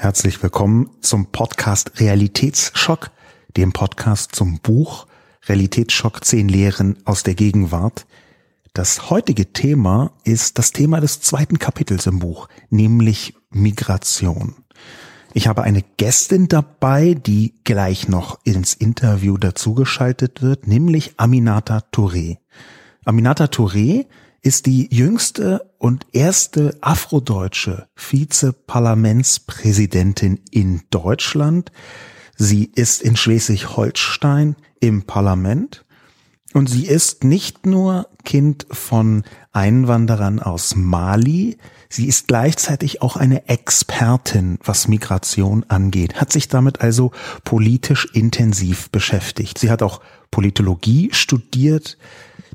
Herzlich willkommen zum Podcast Realitätsschock, dem Podcast zum Buch Realitätsschock 10 Lehren aus der Gegenwart. Das heutige Thema ist das Thema des zweiten Kapitels im Buch, nämlich Migration. Ich habe eine Gästin dabei, die gleich noch ins Interview dazugeschaltet wird, nämlich Aminata Touré. Aminata Touré ist die jüngste und erste afrodeutsche Vizeparlamentspräsidentin in Deutschland. Sie ist in Schleswig-Holstein im Parlament und sie ist nicht nur Kind von Einwanderern aus Mali, sie ist gleichzeitig auch eine Expertin, was Migration angeht, hat sich damit also politisch intensiv beschäftigt. Sie hat auch Politologie studiert,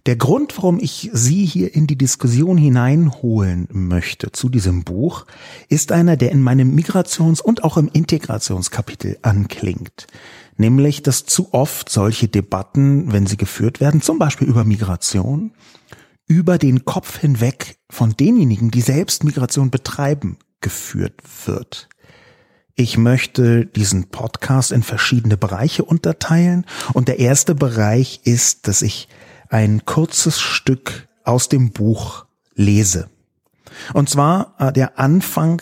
der Grund, warum ich Sie hier in die Diskussion hineinholen möchte zu diesem Buch, ist einer, der in meinem Migrations- und auch im Integrationskapitel anklingt. Nämlich, dass zu oft solche Debatten, wenn sie geführt werden, zum Beispiel über Migration, über den Kopf hinweg von denjenigen, die selbst Migration betreiben, geführt wird. Ich möchte diesen Podcast in verschiedene Bereiche unterteilen und der erste Bereich ist, dass ich ein kurzes Stück aus dem Buch lese. Und zwar äh, der Anfang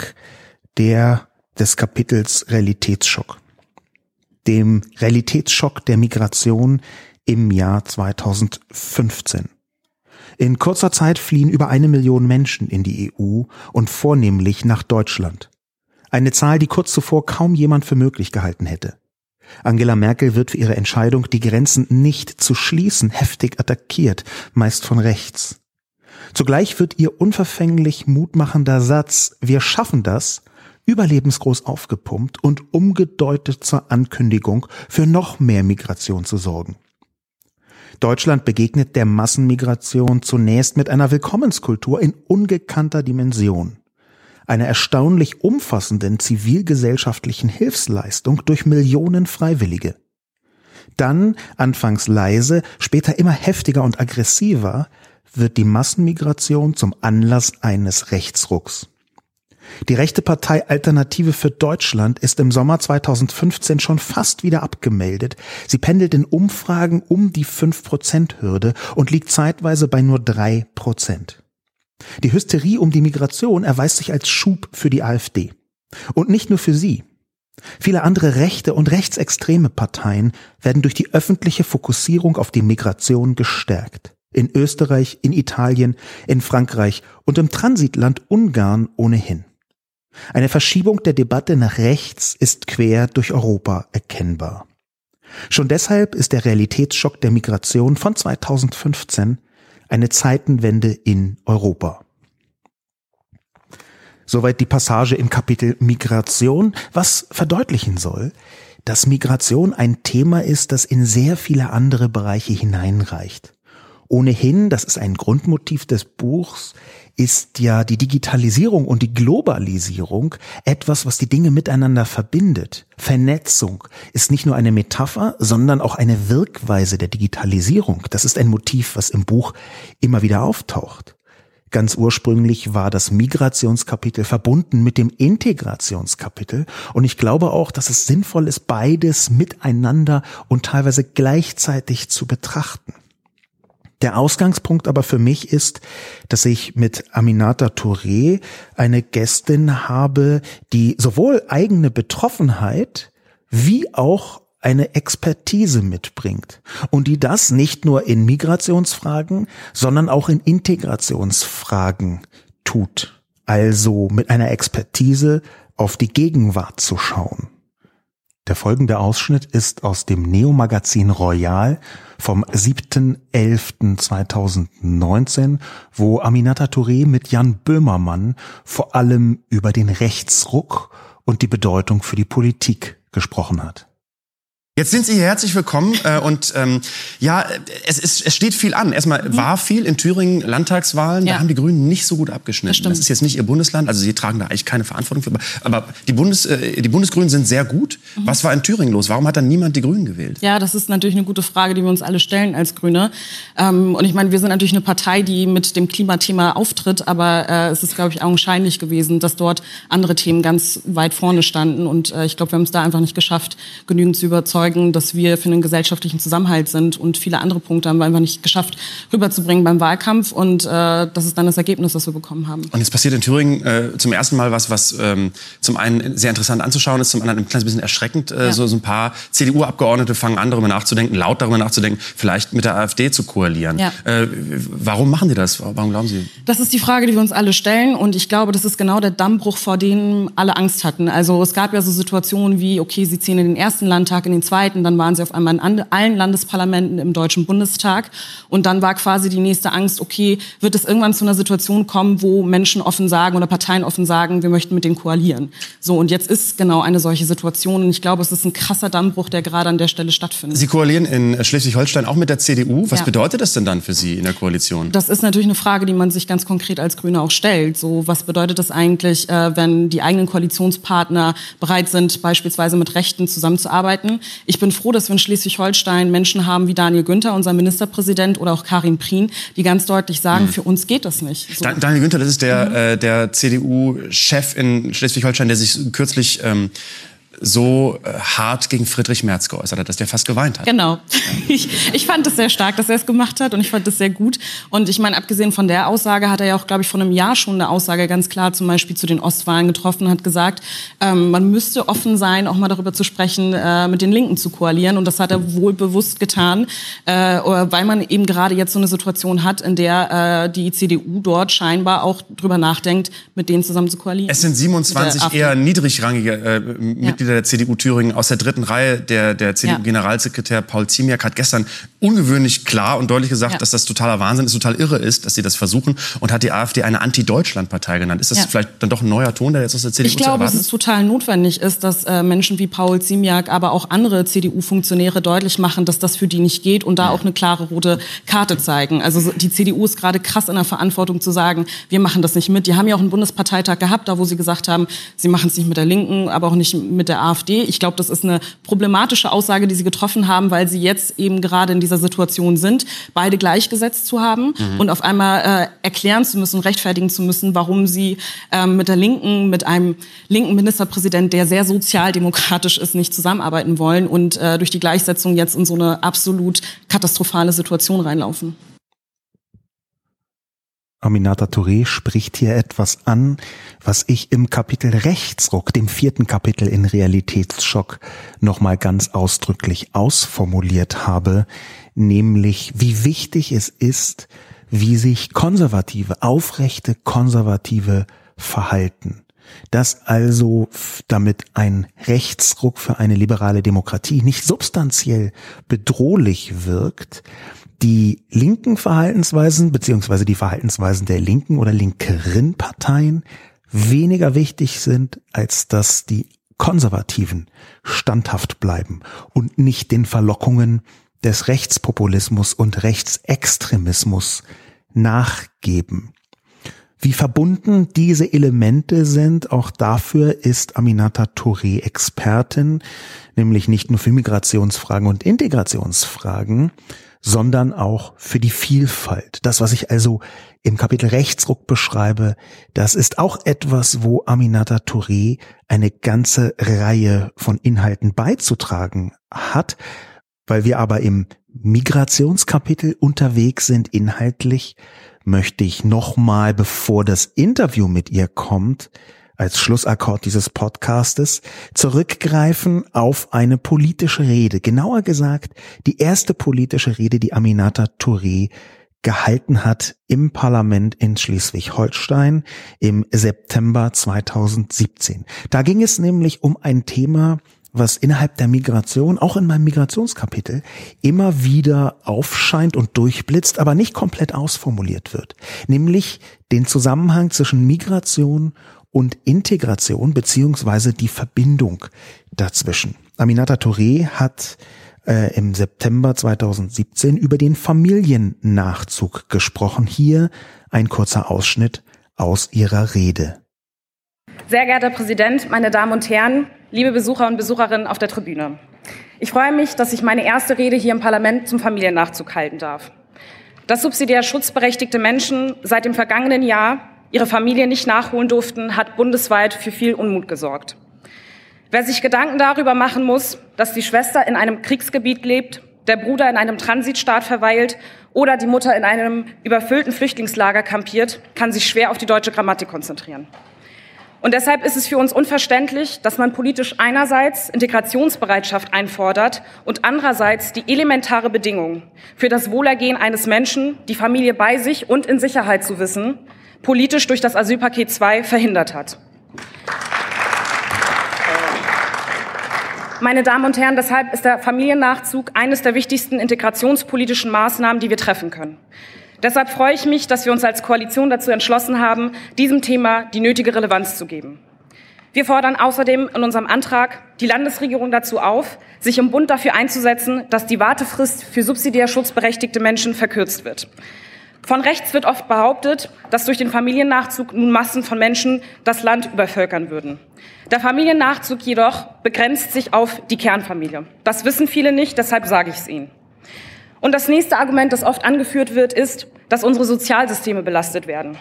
der, des Kapitels Realitätsschock. Dem Realitätsschock der Migration im Jahr 2015. In kurzer Zeit fliehen über eine Million Menschen in die EU und vornehmlich nach Deutschland. Eine Zahl, die kurz zuvor kaum jemand für möglich gehalten hätte. Angela Merkel wird für ihre Entscheidung, die Grenzen nicht zu schließen, heftig attackiert, meist von rechts. Zugleich wird ihr unverfänglich mutmachender Satz Wir schaffen das überlebensgroß aufgepumpt und umgedeutet zur Ankündigung, für noch mehr Migration zu sorgen. Deutschland begegnet der Massenmigration zunächst mit einer Willkommenskultur in ungekannter Dimension einer erstaunlich umfassenden zivilgesellschaftlichen Hilfsleistung durch Millionen Freiwillige. Dann, anfangs leise, später immer heftiger und aggressiver, wird die Massenmigration zum Anlass eines Rechtsrucks. Die rechte Partei Alternative für Deutschland ist im Sommer 2015 schon fast wieder abgemeldet. Sie pendelt in Umfragen um die 5-Prozent-Hürde und liegt zeitweise bei nur 3 Prozent. Die Hysterie um die Migration erweist sich als Schub für die AfD. Und nicht nur für sie. Viele andere rechte und rechtsextreme Parteien werden durch die öffentliche Fokussierung auf die Migration gestärkt. In Österreich, in Italien, in Frankreich und im Transitland Ungarn ohnehin. Eine Verschiebung der Debatte nach rechts ist quer durch Europa erkennbar. Schon deshalb ist der Realitätsschock der Migration von 2015 eine Zeitenwende in Europa. Soweit die Passage im Kapitel Migration, was verdeutlichen soll, dass Migration ein Thema ist, das in sehr viele andere Bereiche hineinreicht. Ohnehin, das ist ein Grundmotiv des Buchs, ist ja die Digitalisierung und die Globalisierung etwas, was die Dinge miteinander verbindet. Vernetzung ist nicht nur eine Metapher, sondern auch eine Wirkweise der Digitalisierung. Das ist ein Motiv, was im Buch immer wieder auftaucht. Ganz ursprünglich war das Migrationskapitel verbunden mit dem Integrationskapitel und ich glaube auch, dass es sinnvoll ist, beides miteinander und teilweise gleichzeitig zu betrachten. Der Ausgangspunkt aber für mich ist, dass ich mit Aminata Touré eine Gästin habe, die sowohl eigene Betroffenheit wie auch eine Expertise mitbringt und die das nicht nur in Migrationsfragen, sondern auch in Integrationsfragen tut. Also mit einer Expertise auf die Gegenwart zu schauen. Der folgende Ausschnitt ist aus dem Neo-Magazin Royal vom 7.11.2019, wo Aminata Touré mit Jan Böhmermann vor allem über den Rechtsruck und die Bedeutung für die Politik gesprochen hat. Jetzt sind Sie hier herzlich willkommen äh, und ähm, ja, es, ist, es steht viel an. Erstmal mhm. war viel in Thüringen Landtagswahlen, ja. da haben die Grünen nicht so gut abgeschnitten. Das, das, ist jetzt nicht Ihr Bundesland, also Sie tragen da eigentlich keine Verantwortung für. Aber die, Bundes, äh, die Bundesgrünen sind sehr gut. Mhm. Was war in Thüringen los? Warum hat dann niemand die Grünen gewählt? Ja, das ist natürlich eine gute Frage, die wir uns alle stellen als Grüne. Ähm, und ich meine, wir sind natürlich eine Partei, die mit dem Klimathema auftritt, aber äh, es ist, glaube ich, augenscheinlich gewesen, dass dort andere Themen ganz weit vorne standen. Und äh, ich glaube, wir haben es da einfach nicht geschafft, genügend zu überzeugen, dass wir für einen gesellschaftlichen Zusammenhalt sind. Und viele andere Punkte haben wir einfach nicht geschafft, rüberzubringen beim Wahlkampf. Und äh, das ist dann das Ergebnis, das wir bekommen haben. Und jetzt passiert in Thüringen äh, zum ersten Mal was, was ähm, zum einen sehr interessant anzuschauen ist, zum anderen ein kleines bisschen erschreckend. Äh, ja. so, so ein paar CDU-Abgeordnete fangen an, darüber nachzudenken, laut darüber nachzudenken, vielleicht mit der AfD zu koalieren. Ja. Äh, warum machen die das? Warum glauben Sie? Das ist die Frage, die wir uns alle stellen. Und ich glaube, das ist genau der Dammbruch, vor dem alle Angst hatten. Also es gab ja so Situationen wie, okay, Sie ziehen in den ersten Landtag, in den zweiten, dann waren Sie auf einmal in allen Landesparlamenten im Deutschen Bundestag. Und dann war quasi die nächste Angst, okay, wird es irgendwann zu einer Situation kommen, wo Menschen offen sagen oder Parteien offen sagen, wir möchten mit denen koalieren. So, und jetzt ist genau eine solche Situation. Und ich glaube, es ist ein krasser Dammbruch, der gerade an der Stelle stattfindet. Sie koalieren in Schleswig-Holstein auch mit der CDU. Was ja. bedeutet das denn dann für Sie in der Koalition? Das ist natürlich eine Frage, die man sich ganz konkret als Grüne auch stellt. So, was bedeutet das eigentlich, äh, wenn die eigenen Koalitionspartner bereit sind, beispielsweise mit Rechten zusammenzuarbeiten? Ich bin froh, dass wir in Schleswig-Holstein Menschen haben wie Daniel Günther, unser Ministerpräsident, oder auch Karin Prien, die ganz deutlich sagen, mhm. für uns geht das nicht. So. Daniel Günther, das ist der, mhm. äh, der CDU-Chef in Schleswig-Holstein, der sich kürzlich ähm, so äh, hart gegen Friedrich Merz geäußert hat, dass der fast geweint hat. Genau. Ich, ich fand es sehr stark, dass er es gemacht hat und ich fand es sehr gut. Und ich meine, abgesehen von der Aussage hat er ja auch, glaube ich, vor einem Jahr schon eine Aussage ganz klar zum Beispiel zu den Ostwahlen getroffen, hat gesagt, ähm, man müsste offen sein, auch mal darüber zu sprechen, äh, mit den Linken zu koalieren. Und das hat er wohl bewusst getan, äh, weil man eben gerade jetzt so eine Situation hat, in der äh, die CDU dort scheinbar auch drüber nachdenkt, mit denen zusammen zu koalieren. Es sind 27 eher niedrigrangige äh, Mitglieder der CDU Thüringen aus der dritten Reihe. Der, der CDU-Generalsekretär Paul Ziemiak hat gestern ungewöhnlich klar und deutlich gesagt, ja. dass das totaler Wahnsinn ist, total irre ist, dass sie das versuchen und hat die AfD eine Anti-Deutschland-Partei genannt. Ist das ja. vielleicht dann doch ein neuer Ton, der jetzt aus der CDU Ich glaube, dass es total notwendig ist, dass äh, Menschen wie Paul Ziemiak, aber auch andere CDU-Funktionäre deutlich machen, dass das für die nicht geht und da auch eine klare rote Karte zeigen. Also die CDU ist gerade krass in der Verantwortung zu sagen, wir machen das nicht mit. Die haben ja auch einen Bundesparteitag gehabt, da wo sie gesagt haben, sie machen es nicht mit der Linken, aber auch nicht mit der AfD. Ich glaube, das ist eine problematische Aussage, die sie getroffen haben, weil sie jetzt eben gerade in dieser Situation sind, beide gleichgesetzt zu haben mhm. und auf einmal äh, erklären zu müssen, rechtfertigen zu müssen, warum sie äh, mit der Linken, mit einem linken Ministerpräsident, der sehr sozialdemokratisch ist, nicht zusammenarbeiten wollen und äh, durch die Gleichsetzung jetzt in so eine absolut katastrophale Situation reinlaufen. Aminata Touré spricht hier etwas an, was ich im Kapitel Rechtsruck, dem vierten Kapitel in Realitätsschock, nochmal ganz ausdrücklich ausformuliert habe, nämlich wie wichtig es ist, wie sich konservative, aufrechte konservative verhalten. Dass also damit ein Rechtsruck für eine liberale Demokratie nicht substanziell bedrohlich wirkt, die linken Verhaltensweisen beziehungsweise die Verhaltensweisen der linken oder linkeren Parteien weniger wichtig sind, als dass die Konservativen standhaft bleiben und nicht den Verlockungen des Rechtspopulismus und Rechtsextremismus nachgeben. Wie verbunden diese Elemente sind, auch dafür ist Aminata Touré Expertin, nämlich nicht nur für Migrationsfragen und Integrationsfragen, sondern auch für die Vielfalt. Das, was ich also im Kapitel Rechtsruck beschreibe, das ist auch etwas, wo Aminata Touré eine ganze Reihe von Inhalten beizutragen hat, weil wir aber im Migrationskapitel unterwegs sind inhaltlich, möchte ich nochmal, bevor das Interview mit ihr kommt, als Schlussakkord dieses Podcastes zurückgreifen auf eine politische Rede. Genauer gesagt, die erste politische Rede, die Aminata Touré gehalten hat im Parlament in Schleswig-Holstein im September 2017. Da ging es nämlich um ein Thema, was innerhalb der Migration, auch in meinem Migrationskapitel, immer wieder aufscheint und durchblitzt, aber nicht komplett ausformuliert wird, nämlich den Zusammenhang zwischen Migration und Integration beziehungsweise die Verbindung dazwischen. Aminata Touré hat äh, im September 2017 über den Familiennachzug gesprochen. Hier ein kurzer Ausschnitt aus ihrer Rede. Sehr geehrter Präsident, meine Damen und Herren, liebe Besucher und Besucherinnen auf der Tribüne. Ich freue mich, dass ich meine erste Rede hier im Parlament zum Familiennachzug halten darf. Dass subsidiär schutzberechtigte Menschen seit dem vergangenen Jahr ihre Familie nicht nachholen durften, hat bundesweit für viel Unmut gesorgt. Wer sich Gedanken darüber machen muss, dass die Schwester in einem Kriegsgebiet lebt, der Bruder in einem Transitstaat verweilt oder die Mutter in einem überfüllten Flüchtlingslager kampiert, kann sich schwer auf die deutsche Grammatik konzentrieren. Und deshalb ist es für uns unverständlich, dass man politisch einerseits Integrationsbereitschaft einfordert und andererseits die elementare Bedingung für das Wohlergehen eines Menschen, die Familie bei sich und in Sicherheit zu wissen, politisch durch das Asylpaket 2 verhindert hat. Meine Damen und Herren, deshalb ist der Familiennachzug eines der wichtigsten integrationspolitischen Maßnahmen, die wir treffen können. Deshalb freue ich mich, dass wir uns als Koalition dazu entschlossen haben, diesem Thema die nötige Relevanz zu geben. Wir fordern außerdem in unserem Antrag die Landesregierung dazu auf, sich im Bund dafür einzusetzen, dass die Wartefrist für subsidiär schutzberechtigte Menschen verkürzt wird. Von rechts wird oft behauptet, dass durch den Familiennachzug nun Massen von Menschen das Land übervölkern würden. Der Familiennachzug jedoch begrenzt sich auf die Kernfamilie. Das wissen viele nicht, deshalb sage ich es Ihnen. Und das nächste Argument, das oft angeführt wird, ist, dass unsere Sozialsysteme belastet werden.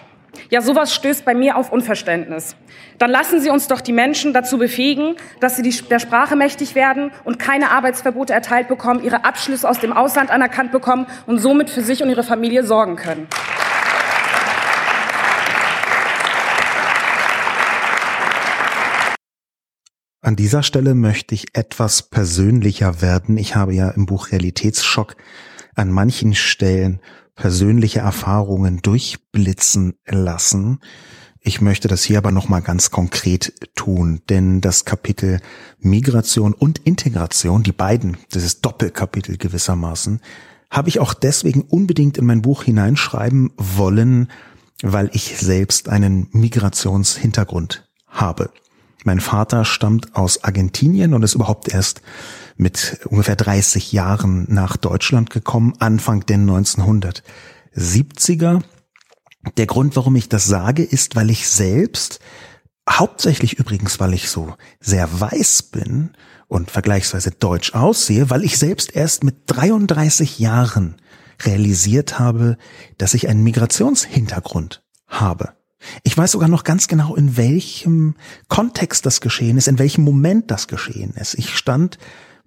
Ja, sowas stößt bei mir auf Unverständnis. Dann lassen Sie uns doch die Menschen dazu befähigen, dass sie der Sprache mächtig werden und keine Arbeitsverbote erteilt bekommen, ihre Abschlüsse aus dem Ausland anerkannt bekommen und somit für sich und ihre Familie sorgen können. An dieser Stelle möchte ich etwas persönlicher werden. Ich habe ja im Buch Realitätsschock an manchen Stellen persönliche Erfahrungen durchblitzen lassen. Ich möchte das hier aber nochmal ganz konkret tun, denn das Kapitel Migration und Integration, die beiden, dieses Doppelkapitel gewissermaßen, habe ich auch deswegen unbedingt in mein Buch hineinschreiben wollen, weil ich selbst einen Migrationshintergrund habe. Mein Vater stammt aus Argentinien und ist überhaupt erst mit ungefähr 30 Jahren nach Deutschland gekommen, Anfang der 1970er. Der Grund, warum ich das sage, ist, weil ich selbst, hauptsächlich übrigens, weil ich so sehr weiß bin und vergleichsweise deutsch aussehe, weil ich selbst erst mit 33 Jahren realisiert habe, dass ich einen Migrationshintergrund habe. Ich weiß sogar noch ganz genau, in welchem Kontext das geschehen ist, in welchem Moment das geschehen ist. Ich stand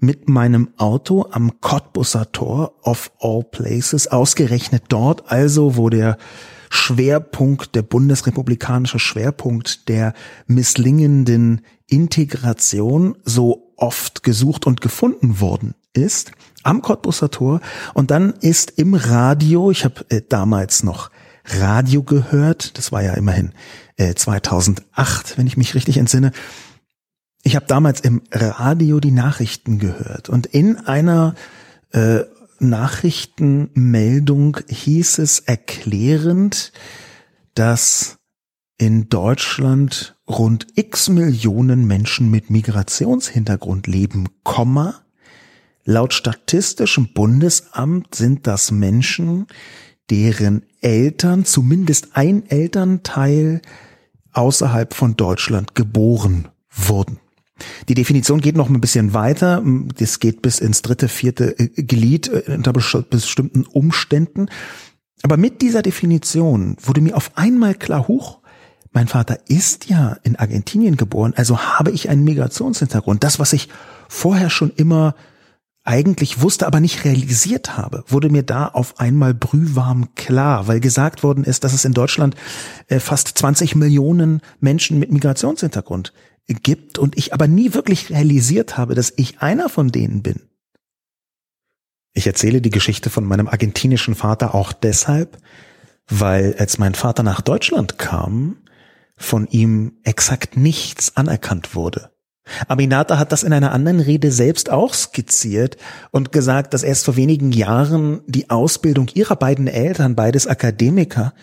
mit meinem Auto am Cottbusser Tor of all places, ausgerechnet dort also, wo der Schwerpunkt, der bundesrepublikanische Schwerpunkt der misslingenden Integration so oft gesucht und gefunden worden ist, am Cottbusser Tor. Und dann ist im Radio, ich habe äh, damals noch Radio gehört. Das war ja immerhin äh, 2008, wenn ich mich richtig entsinne. Ich habe damals im Radio die Nachrichten gehört und in einer äh, Nachrichtenmeldung hieß es erklärend, dass in Deutschland rund x Millionen Menschen mit Migrationshintergrund leben, Komma. Laut Statistischem Bundesamt sind das Menschen, deren Eltern, zumindest ein Elternteil außerhalb von Deutschland geboren wurden. Die Definition geht noch ein bisschen weiter. Das geht bis ins dritte, vierte äh, Glied äh, unter bestimmten Umständen. Aber mit dieser Definition wurde mir auf einmal klar, hoch, mein Vater ist ja in Argentinien geboren, also habe ich einen Migrationshintergrund. Das, was ich vorher schon immer eigentlich wusste, aber nicht realisiert habe, wurde mir da auf einmal brühwarm klar, weil gesagt worden ist, dass es in Deutschland äh, fast 20 Millionen Menschen mit Migrationshintergrund gibt und ich aber nie wirklich realisiert habe, dass ich einer von denen bin. Ich erzähle die Geschichte von meinem argentinischen Vater auch deshalb, weil als mein Vater nach Deutschland kam, von ihm exakt nichts anerkannt wurde. Aminata hat das in einer anderen Rede selbst auch skizziert und gesagt, dass erst vor wenigen Jahren die Ausbildung ihrer beiden Eltern, beides Akademiker,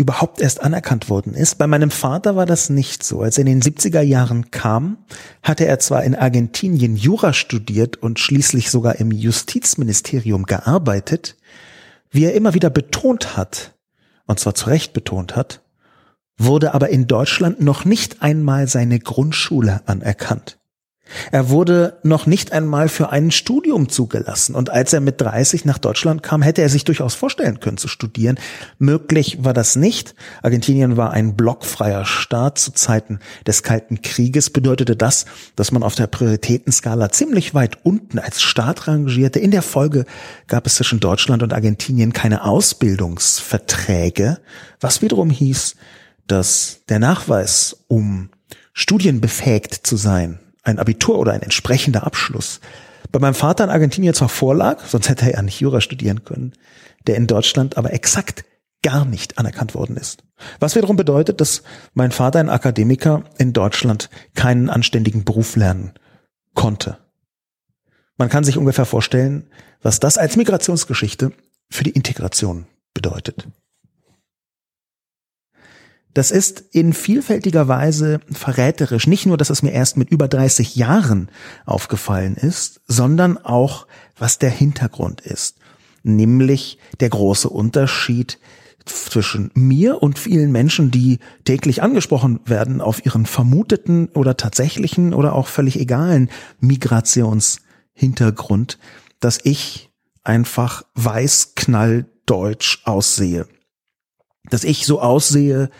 überhaupt erst anerkannt worden ist. Bei meinem Vater war das nicht so. Als er in den 70er Jahren kam, hatte er zwar in Argentinien Jura studiert und schließlich sogar im Justizministerium gearbeitet, wie er immer wieder betont hat, und zwar zu Recht betont hat, wurde aber in Deutschland noch nicht einmal seine Grundschule anerkannt. Er wurde noch nicht einmal für ein Studium zugelassen. Und als er mit 30 nach Deutschland kam, hätte er sich durchaus vorstellen können zu studieren. Möglich war das nicht. Argentinien war ein blockfreier Staat zu Zeiten des Kalten Krieges. Bedeutete das, dass man auf der Prioritätenskala ziemlich weit unten als Staat rangierte. In der Folge gab es zwischen Deutschland und Argentinien keine Ausbildungsverträge, was wiederum hieß, dass der Nachweis, um studienbefähigt zu sein, ein Abitur oder ein entsprechender Abschluss bei meinem Vater in Argentinien zwar vorlag, sonst hätte er ja nicht Jura studieren können, der in Deutschland aber exakt gar nicht anerkannt worden ist. Was wiederum bedeutet, dass mein Vater, ein Akademiker, in Deutschland keinen anständigen Beruf lernen konnte. Man kann sich ungefähr vorstellen, was das als Migrationsgeschichte für die Integration bedeutet. Das ist in vielfältiger Weise verräterisch. Nicht nur, dass es mir erst mit über 30 Jahren aufgefallen ist, sondern auch, was der Hintergrund ist. Nämlich der große Unterschied zwischen mir und vielen Menschen, die täglich angesprochen werden auf ihren vermuteten oder tatsächlichen oder auch völlig egalen Migrationshintergrund, dass ich einfach weiß knalldeutsch aussehe. Dass ich so aussehe,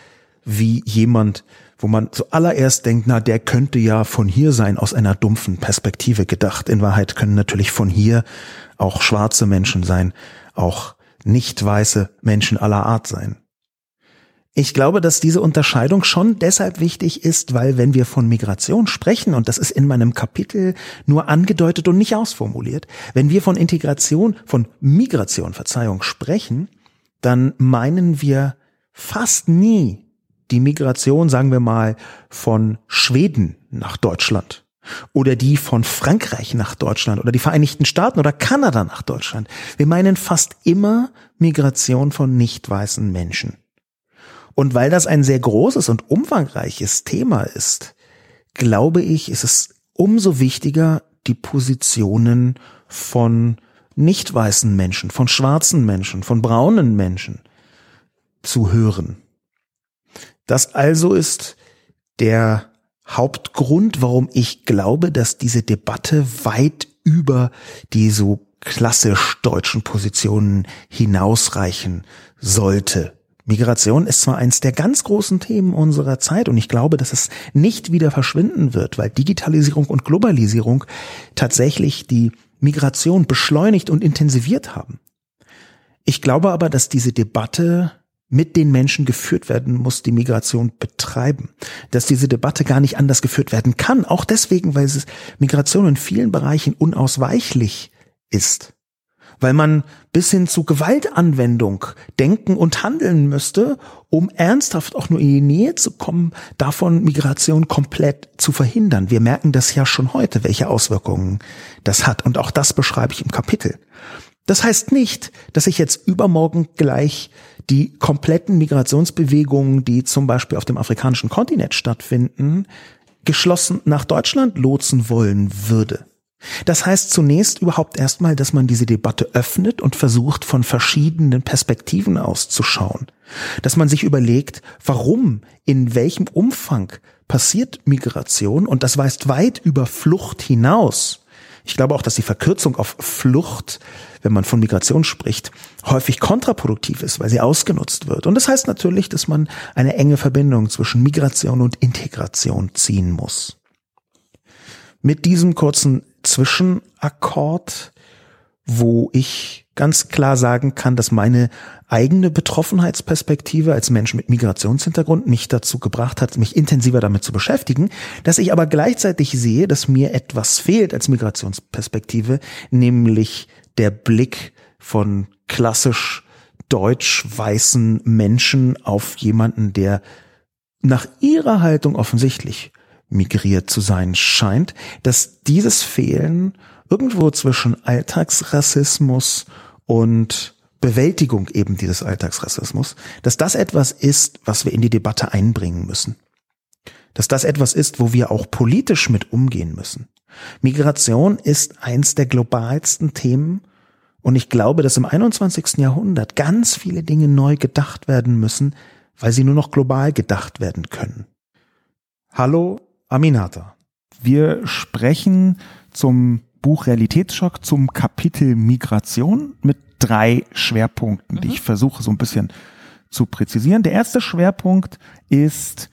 wie jemand, wo man zuallererst denkt, na, der könnte ja von hier sein, aus einer dumpfen Perspektive gedacht. In Wahrheit können natürlich von hier auch schwarze Menschen sein, auch nicht weiße Menschen aller Art sein. Ich glaube, dass diese Unterscheidung schon deshalb wichtig ist, weil wenn wir von Migration sprechen, und das ist in meinem Kapitel nur angedeutet und nicht ausformuliert, wenn wir von Integration, von Migration, Verzeihung sprechen, dann meinen wir fast nie die Migration, sagen wir mal, von Schweden nach Deutschland oder die von Frankreich nach Deutschland oder die Vereinigten Staaten oder Kanada nach Deutschland. Wir meinen fast immer Migration von nicht weißen Menschen. Und weil das ein sehr großes und umfangreiches Thema ist, glaube ich, ist es umso wichtiger, die Positionen von nicht weißen Menschen, von schwarzen Menschen, von braunen Menschen zu hören. Das also ist der Hauptgrund, warum ich glaube, dass diese Debatte weit über die so klassisch deutschen Positionen hinausreichen sollte. Migration ist zwar eins der ganz großen Themen unserer Zeit und ich glaube, dass es nicht wieder verschwinden wird, weil Digitalisierung und Globalisierung tatsächlich die Migration beschleunigt und intensiviert haben. Ich glaube aber, dass diese Debatte mit den Menschen geführt werden muss, die Migration betreiben. Dass diese Debatte gar nicht anders geführt werden kann, auch deswegen, weil es Migration in vielen Bereichen unausweichlich ist. Weil man bis hin zu Gewaltanwendung denken und handeln müsste, um ernsthaft auch nur in die Nähe zu kommen, davon Migration komplett zu verhindern. Wir merken das ja schon heute, welche Auswirkungen das hat. Und auch das beschreibe ich im Kapitel. Das heißt nicht, dass ich jetzt übermorgen gleich die kompletten Migrationsbewegungen, die zum Beispiel auf dem afrikanischen Kontinent stattfinden, geschlossen nach Deutschland lotsen wollen würde. Das heißt zunächst überhaupt erstmal, dass man diese Debatte öffnet und versucht, von verschiedenen Perspektiven auszuschauen. Dass man sich überlegt, warum, in welchem Umfang passiert Migration und das weist weit über Flucht hinaus. Ich glaube auch, dass die Verkürzung auf Flucht wenn man von Migration spricht, häufig kontraproduktiv ist, weil sie ausgenutzt wird. Und das heißt natürlich, dass man eine enge Verbindung zwischen Migration und Integration ziehen muss. Mit diesem kurzen Zwischenakkord, wo ich ganz klar sagen kann, dass meine eigene Betroffenheitsperspektive als Mensch mit Migrationshintergrund mich dazu gebracht hat, mich intensiver damit zu beschäftigen, dass ich aber gleichzeitig sehe, dass mir etwas fehlt als Migrationsperspektive, nämlich der Blick von klassisch deutsch-weißen Menschen auf jemanden, der nach ihrer Haltung offensichtlich migriert zu sein scheint, dass dieses Fehlen irgendwo zwischen Alltagsrassismus und Bewältigung eben dieses Alltagsrassismus, dass das etwas ist, was wir in die Debatte einbringen müssen. Dass das etwas ist, wo wir auch politisch mit umgehen müssen. Migration ist eins der globalsten Themen und ich glaube, dass im 21. Jahrhundert ganz viele Dinge neu gedacht werden müssen, weil sie nur noch global gedacht werden können. Hallo, Aminata. Wir sprechen zum Buch Realitätsschock zum Kapitel Migration mit drei Schwerpunkten, mhm. die ich versuche so ein bisschen zu präzisieren. Der erste Schwerpunkt ist,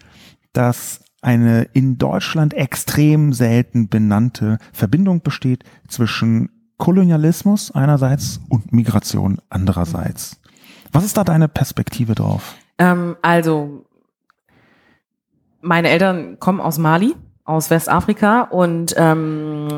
dass eine in Deutschland extrem selten benannte Verbindung besteht zwischen Kolonialismus einerseits und Migration andererseits. Was ist da deine Perspektive drauf? Ähm, also, meine Eltern kommen aus Mali, aus Westafrika und ähm,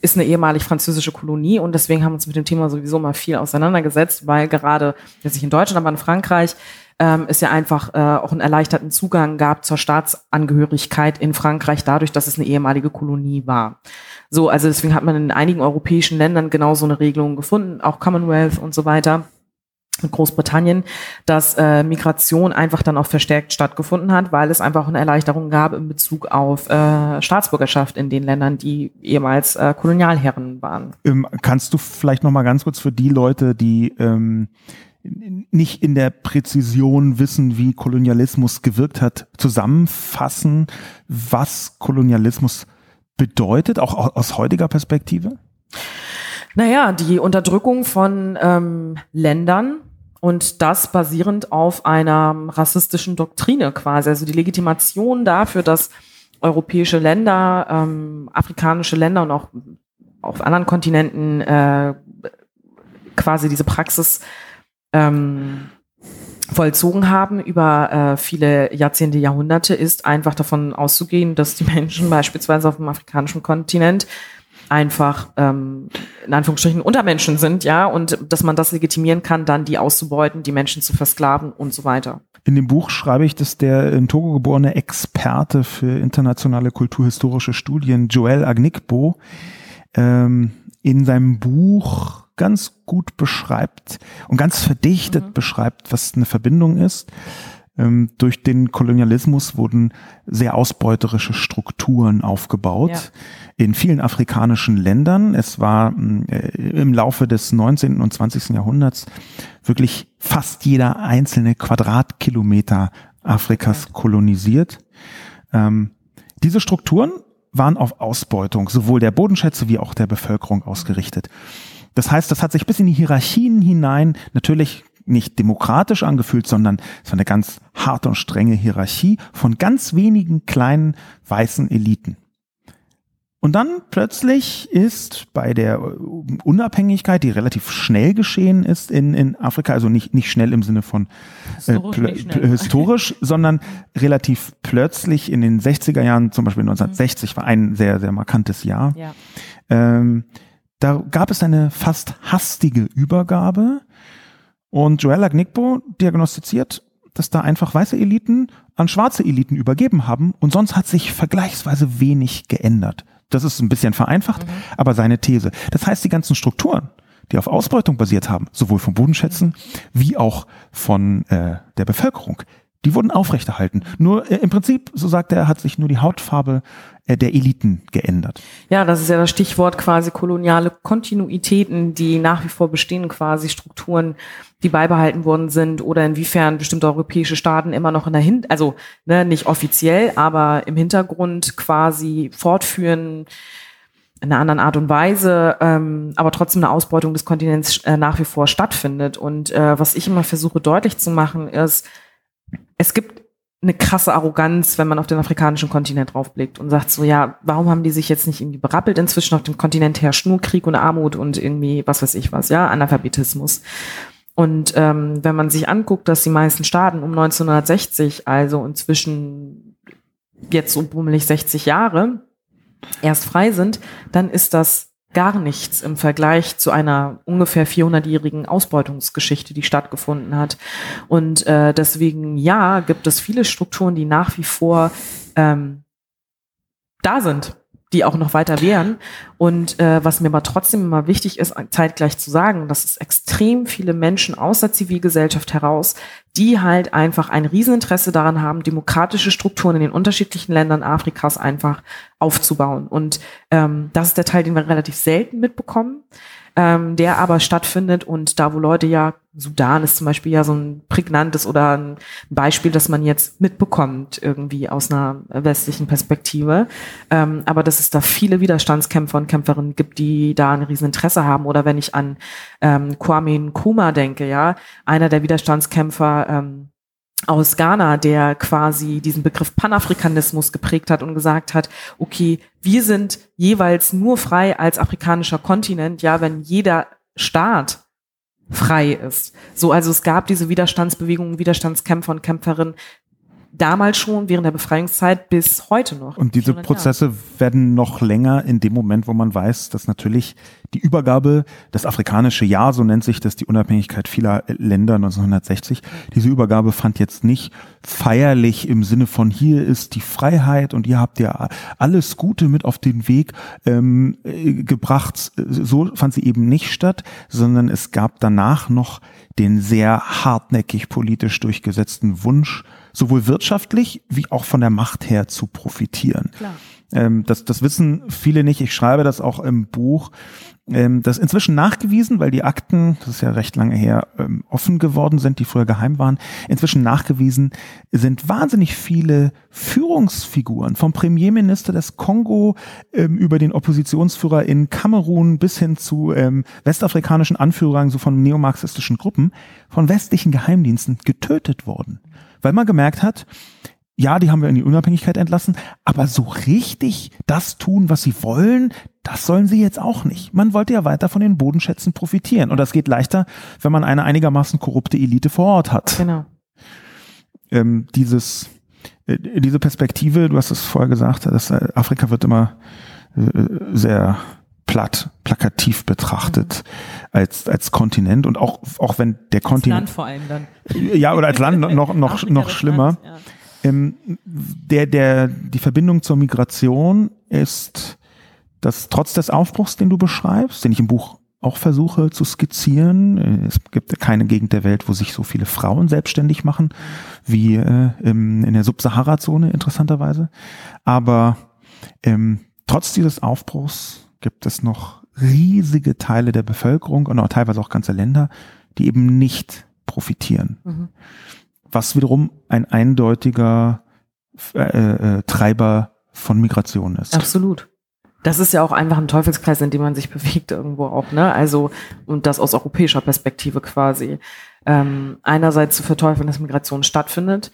ist eine ehemalig französische Kolonie und deswegen haben wir uns mit dem Thema sowieso mal viel auseinandergesetzt, weil gerade jetzt nicht in Deutschland, aber in Frankreich ähm, es ja einfach äh, auch einen erleichterten Zugang gab zur Staatsangehörigkeit in Frankreich dadurch, dass es eine ehemalige Kolonie war. So, also deswegen hat man in einigen europäischen Ländern genau so eine Regelung gefunden, auch Commonwealth und so weiter. Großbritannien, dass äh, Migration einfach dann auch verstärkt stattgefunden hat, weil es einfach eine Erleichterung gab in Bezug auf äh, Staatsbürgerschaft in den Ländern, die ehemals äh, Kolonialherren waren. Ähm, kannst du vielleicht noch mal ganz kurz für die Leute, die ähm, nicht in der Präzision wissen, wie Kolonialismus gewirkt hat, zusammenfassen, was Kolonialismus bedeutet, auch aus heutiger Perspektive? Naja, die Unterdrückung von ähm, Ländern und das basierend auf einer rassistischen Doktrine quasi, also die Legitimation dafür, dass europäische Länder, ähm, afrikanische Länder und auch auf anderen Kontinenten äh, quasi diese Praxis ähm, vollzogen haben über äh, viele Jahrzehnte, Jahrhunderte, ist einfach davon auszugehen, dass die Menschen beispielsweise auf dem afrikanischen Kontinent einfach ähm, in Anführungsstrichen Untermenschen sind, ja, und dass man das legitimieren kann, dann die auszubeuten, die Menschen zu versklaven und so weiter. In dem Buch schreibe ich, dass der in Togo geborene Experte für internationale kulturhistorische Studien, Joel Agnigbo, ähm, in seinem Buch ganz gut beschreibt und ganz verdichtet mhm. beschreibt, was eine Verbindung ist. Ähm, durch den Kolonialismus wurden sehr ausbeuterische Strukturen aufgebaut ja. in vielen afrikanischen Ländern. Es war äh, im Laufe des 19. und 20. Jahrhunderts wirklich fast jeder einzelne Quadratkilometer Afrikas ja. kolonisiert. Ähm, diese Strukturen waren auf Ausbeutung sowohl der Bodenschätze wie auch der Bevölkerung ausgerichtet. Das heißt, das hat sich bis in die Hierarchien hinein natürlich nicht demokratisch angefühlt, sondern es war eine ganz harte und strenge Hierarchie von ganz wenigen kleinen weißen Eliten. Und dann plötzlich ist bei der Unabhängigkeit, die relativ schnell geschehen ist in, in Afrika, also nicht, nicht schnell im Sinne von äh, historisch, historisch sondern relativ plötzlich in den 60er Jahren, zum Beispiel 1960 mhm. war ein sehr, sehr markantes Jahr. Ja. Ähm, da gab es eine fast hastige Übergabe und Joella Gnigbo diagnostiziert, dass da einfach weiße Eliten an schwarze Eliten übergeben haben und sonst hat sich vergleichsweise wenig geändert. Das ist ein bisschen vereinfacht, mhm. aber seine These. Das heißt, die ganzen Strukturen, die auf Ausbeutung basiert haben, sowohl von Bodenschätzen wie auch von äh, der Bevölkerung, die wurden aufrechterhalten. Nur äh, im Prinzip, so sagt er, hat sich nur die Hautfarbe äh, der Eliten geändert. Ja, das ist ja das Stichwort quasi koloniale Kontinuitäten, die nach wie vor bestehen, quasi Strukturen, die beibehalten worden sind oder inwiefern bestimmte europäische Staaten immer noch in der Hin also ne, nicht offiziell, aber im Hintergrund quasi fortführen in einer anderen Art und Weise, ähm, aber trotzdem eine Ausbeutung des Kontinents äh, nach wie vor stattfindet. Und äh, was ich immer versuche deutlich zu machen, ist, es gibt eine krasse Arroganz, wenn man auf den afrikanischen Kontinent draufblickt und sagt so, ja, warum haben die sich jetzt nicht irgendwie berappelt? Inzwischen auf dem Kontinent herrscht nur Krieg und Armut und irgendwie, was weiß ich was, ja, Analphabetismus. Und ähm, wenn man sich anguckt, dass die meisten Staaten um 1960, also inzwischen jetzt so bummelig 60 Jahre, erst frei sind, dann ist das gar nichts im Vergleich zu einer ungefähr 400-jährigen Ausbeutungsgeschichte, die stattgefunden hat. Und äh, deswegen, ja, gibt es viele Strukturen, die nach wie vor ähm, da sind. Die auch noch weiter wären. Und äh, was mir aber trotzdem immer wichtig ist, zeitgleich zu sagen, dass es extrem viele Menschen aus der Zivilgesellschaft heraus, die halt einfach ein Rieseninteresse daran haben, demokratische Strukturen in den unterschiedlichen Ländern Afrikas einfach aufzubauen. Und ähm, das ist der Teil, den wir relativ selten mitbekommen ähm, der aber stattfindet und da, wo Leute ja, Sudan ist zum Beispiel ja so ein prägnantes oder ein Beispiel, das man jetzt mitbekommt irgendwie aus einer westlichen Perspektive, ähm, aber dass es da viele Widerstandskämpfer und Kämpferinnen gibt, die da ein Rieseninteresse haben. Oder wenn ich an ähm, Kwame Nkrumah denke, ja, einer der Widerstandskämpfer, ähm, aus Ghana, der quasi diesen Begriff Panafrikanismus geprägt hat und gesagt hat, okay, wir sind jeweils nur frei als afrikanischer Kontinent, ja, wenn jeder Staat frei ist. So, also es gab diese Widerstandsbewegungen, Widerstandskämpfer und Kämpferinnen, damals schon während der Befreiungszeit bis heute noch. Und diese Prozesse Jahre. werden noch länger in dem Moment, wo man weiß, dass natürlich die Übergabe, das afrikanische Jahr, so nennt sich das, die Unabhängigkeit vieler Länder 1960, diese Übergabe fand jetzt nicht feierlich im Sinne von hier ist die Freiheit und ihr habt ja alles Gute mit auf den Weg ähm, gebracht. So fand sie eben nicht statt, sondern es gab danach noch den sehr hartnäckig politisch durchgesetzten Wunsch, sowohl wirtschaftlich wie auch von der Macht her zu profitieren. Klar. Ähm, das, das wissen viele nicht. Ich schreibe das auch im Buch. Ähm, das ist inzwischen nachgewiesen, weil die Akten, das ist ja recht lange her, ähm, offen geworden sind, die früher geheim waren. Inzwischen nachgewiesen sind wahnsinnig viele Führungsfiguren vom Premierminister des Kongo ähm, über den Oppositionsführer in Kamerun bis hin zu ähm, westafrikanischen Anführern so von neomarxistischen Gruppen von westlichen Geheimdiensten getötet worden weil man gemerkt hat, ja, die haben wir in die Unabhängigkeit entlassen, aber so richtig das tun, was sie wollen, das sollen sie jetzt auch nicht. Man wollte ja weiter von den Bodenschätzen profitieren. Und das geht leichter, wenn man eine einigermaßen korrupte Elite vor Ort hat. Genau. Ähm, dieses, äh, diese Perspektive, du hast es vorher gesagt, dass äh, Afrika wird immer äh, sehr platt, plakativ betrachtet mhm. als, als Kontinent und auch, auch wenn der Kontinent. Als Land vor allem dann. Ja, oder als Land noch, noch, noch schlimmer. Land, ja. ähm, der, der, die Verbindung zur Migration ist, dass trotz des Aufbruchs, den du beschreibst, den ich im Buch auch versuche zu skizzieren. Es gibt keine Gegend der Welt, wo sich so viele Frauen selbstständig machen, wie äh, im, in der Subsahara-Zone interessanterweise. Aber ähm, trotz dieses Aufbruchs gibt es noch riesige Teile der Bevölkerung und auch teilweise auch ganze Länder, die eben nicht profitieren. Mhm. Was wiederum ein eindeutiger äh, äh, Treiber von Migration ist. Absolut. Das ist ja auch einfach ein Teufelskreis, in dem man sich bewegt irgendwo auch, ne? Also, und das aus europäischer Perspektive quasi. Ähm, einerseits zu verteufeln, dass Migration stattfindet,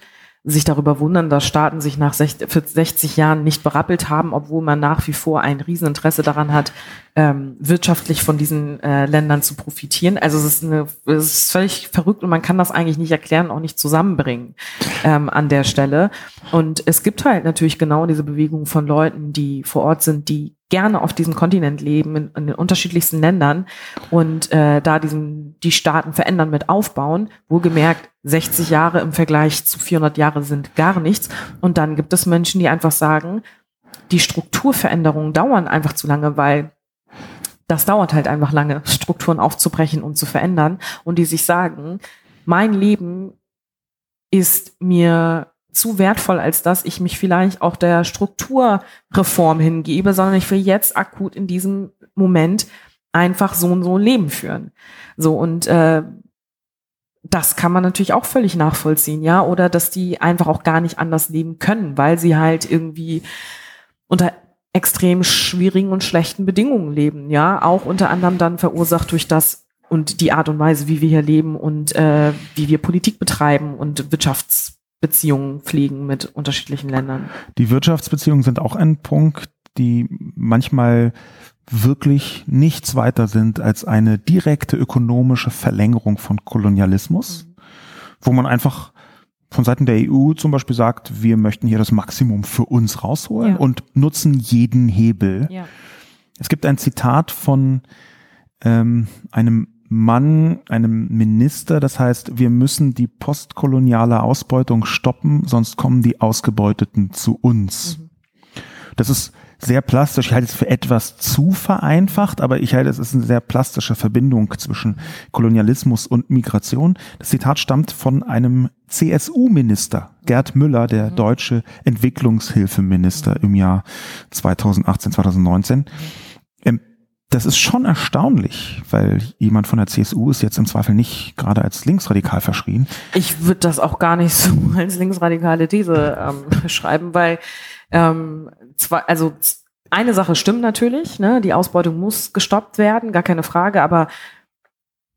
sich darüber wundern, dass Staaten sich nach 60 Jahren nicht berappelt haben, obwohl man nach wie vor ein Rieseninteresse daran hat, ähm, wirtschaftlich von diesen äh, Ländern zu profitieren. Also es ist, eine, es ist völlig verrückt und man kann das eigentlich nicht erklären, auch nicht zusammenbringen ähm, an der Stelle. Und es gibt halt natürlich genau diese Bewegung von Leuten, die vor Ort sind, die gerne auf diesem Kontinent leben, in, in den unterschiedlichsten Ländern und äh, da diesen, die Staaten verändern mit aufbauen. Wohlgemerkt, 60 Jahre im Vergleich zu 400 Jahre sind gar nichts. Und dann gibt es Menschen, die einfach sagen, die Strukturveränderungen dauern einfach zu lange, weil das dauert halt einfach lange, Strukturen aufzubrechen und zu verändern. Und die sich sagen, mein Leben ist mir zu wertvoll, als dass ich mich vielleicht auch der Strukturreform hingebe, sondern ich will jetzt akut in diesem Moment einfach so und so Leben führen. So und äh, das kann man natürlich auch völlig nachvollziehen, ja, oder dass die einfach auch gar nicht anders leben können, weil sie halt irgendwie unter extrem schwierigen und schlechten Bedingungen leben, ja, auch unter anderem dann verursacht durch das und die Art und Weise, wie wir hier leben und äh, wie wir Politik betreiben und Wirtschafts Beziehungen pflegen mit unterschiedlichen Ländern. Die Wirtschaftsbeziehungen sind auch ein Punkt, die manchmal wirklich nichts weiter sind als eine direkte ökonomische Verlängerung von Kolonialismus, mhm. wo man einfach von Seiten der EU zum Beispiel sagt, wir möchten hier das Maximum für uns rausholen ja. und nutzen jeden Hebel. Ja. Es gibt ein Zitat von ähm, einem Mann, einem Minister. Das heißt, wir müssen die postkoloniale Ausbeutung stoppen, sonst kommen die Ausgebeuteten zu uns. Mhm. Das ist sehr plastisch. Ich halte es für etwas zu vereinfacht, aber ich halte es ist eine sehr plastische Verbindung zwischen Kolonialismus und Migration. Das Zitat stammt von einem CSU-Minister, Gerd Müller, der mhm. deutsche Entwicklungshilfeminister im Jahr 2018, 2019. Das ist schon erstaunlich, weil jemand von der CSU ist jetzt im Zweifel nicht gerade als linksradikal verschrien. Ich würde das auch gar nicht so als linksradikale These ähm, beschreiben, weil ähm, zwar, also eine Sache stimmt natürlich, ne, die Ausbeutung muss gestoppt werden, gar keine Frage, aber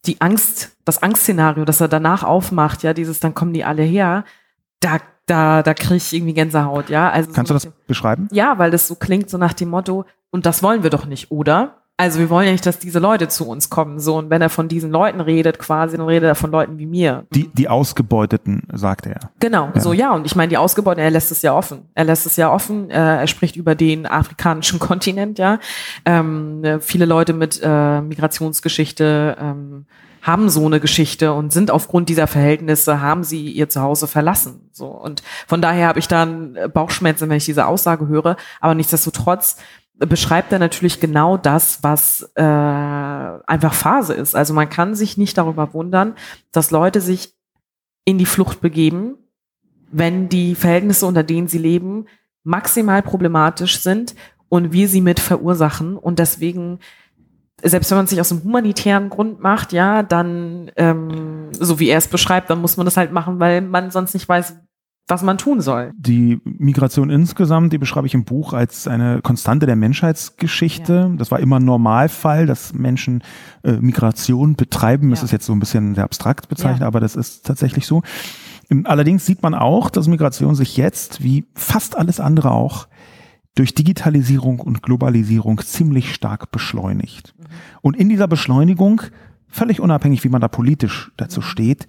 die Angst, das Angstszenario, das er danach aufmacht, ja, dieses, dann kommen die alle her, da, da, da kriege ich irgendwie Gänsehaut, ja. Also Kannst so, du das beschreiben? Ja, weil das so klingt, so nach dem Motto, und das wollen wir doch nicht, oder? Also wir wollen ja nicht, dass diese Leute zu uns kommen. So, und wenn er von diesen Leuten redet, quasi, dann redet er von Leuten wie mir. Die, die Ausgebeuteten, sagt er. Genau, ja. so ja. Und ich meine, die Ausgebeuteten, er lässt es ja offen. Er lässt es ja offen. Äh, er spricht über den afrikanischen Kontinent, ja. Ähm, äh, viele Leute mit äh, Migrationsgeschichte ähm, haben so eine Geschichte und sind aufgrund dieser Verhältnisse, haben sie ihr Zuhause verlassen. So. Und von daher habe ich dann Bauchschmerzen, wenn ich diese Aussage höre. Aber nichtsdestotrotz beschreibt er natürlich genau das, was äh, einfach Phase ist. Also man kann sich nicht darüber wundern, dass Leute sich in die Flucht begeben, wenn die Verhältnisse, unter denen sie leben, maximal problematisch sind und wir sie mit verursachen. Und deswegen, selbst wenn man sich aus einem humanitären Grund macht, ja, dann, ähm, so wie er es beschreibt, dann muss man das halt machen, weil man sonst nicht weiß, was man tun soll. Die Migration insgesamt, die beschreibe ich im Buch als eine Konstante der Menschheitsgeschichte. Ja. Das war immer ein Normalfall, dass Menschen äh, Migration betreiben. Ja. Das ist jetzt so ein bisschen sehr abstrakt bezeichnet, ja. aber das ist tatsächlich so. Ähm, allerdings sieht man auch, dass Migration sich jetzt, wie fast alles andere auch, durch Digitalisierung und Globalisierung ziemlich stark beschleunigt. Mhm. Und in dieser Beschleunigung, völlig unabhängig, wie man da politisch dazu mhm. steht,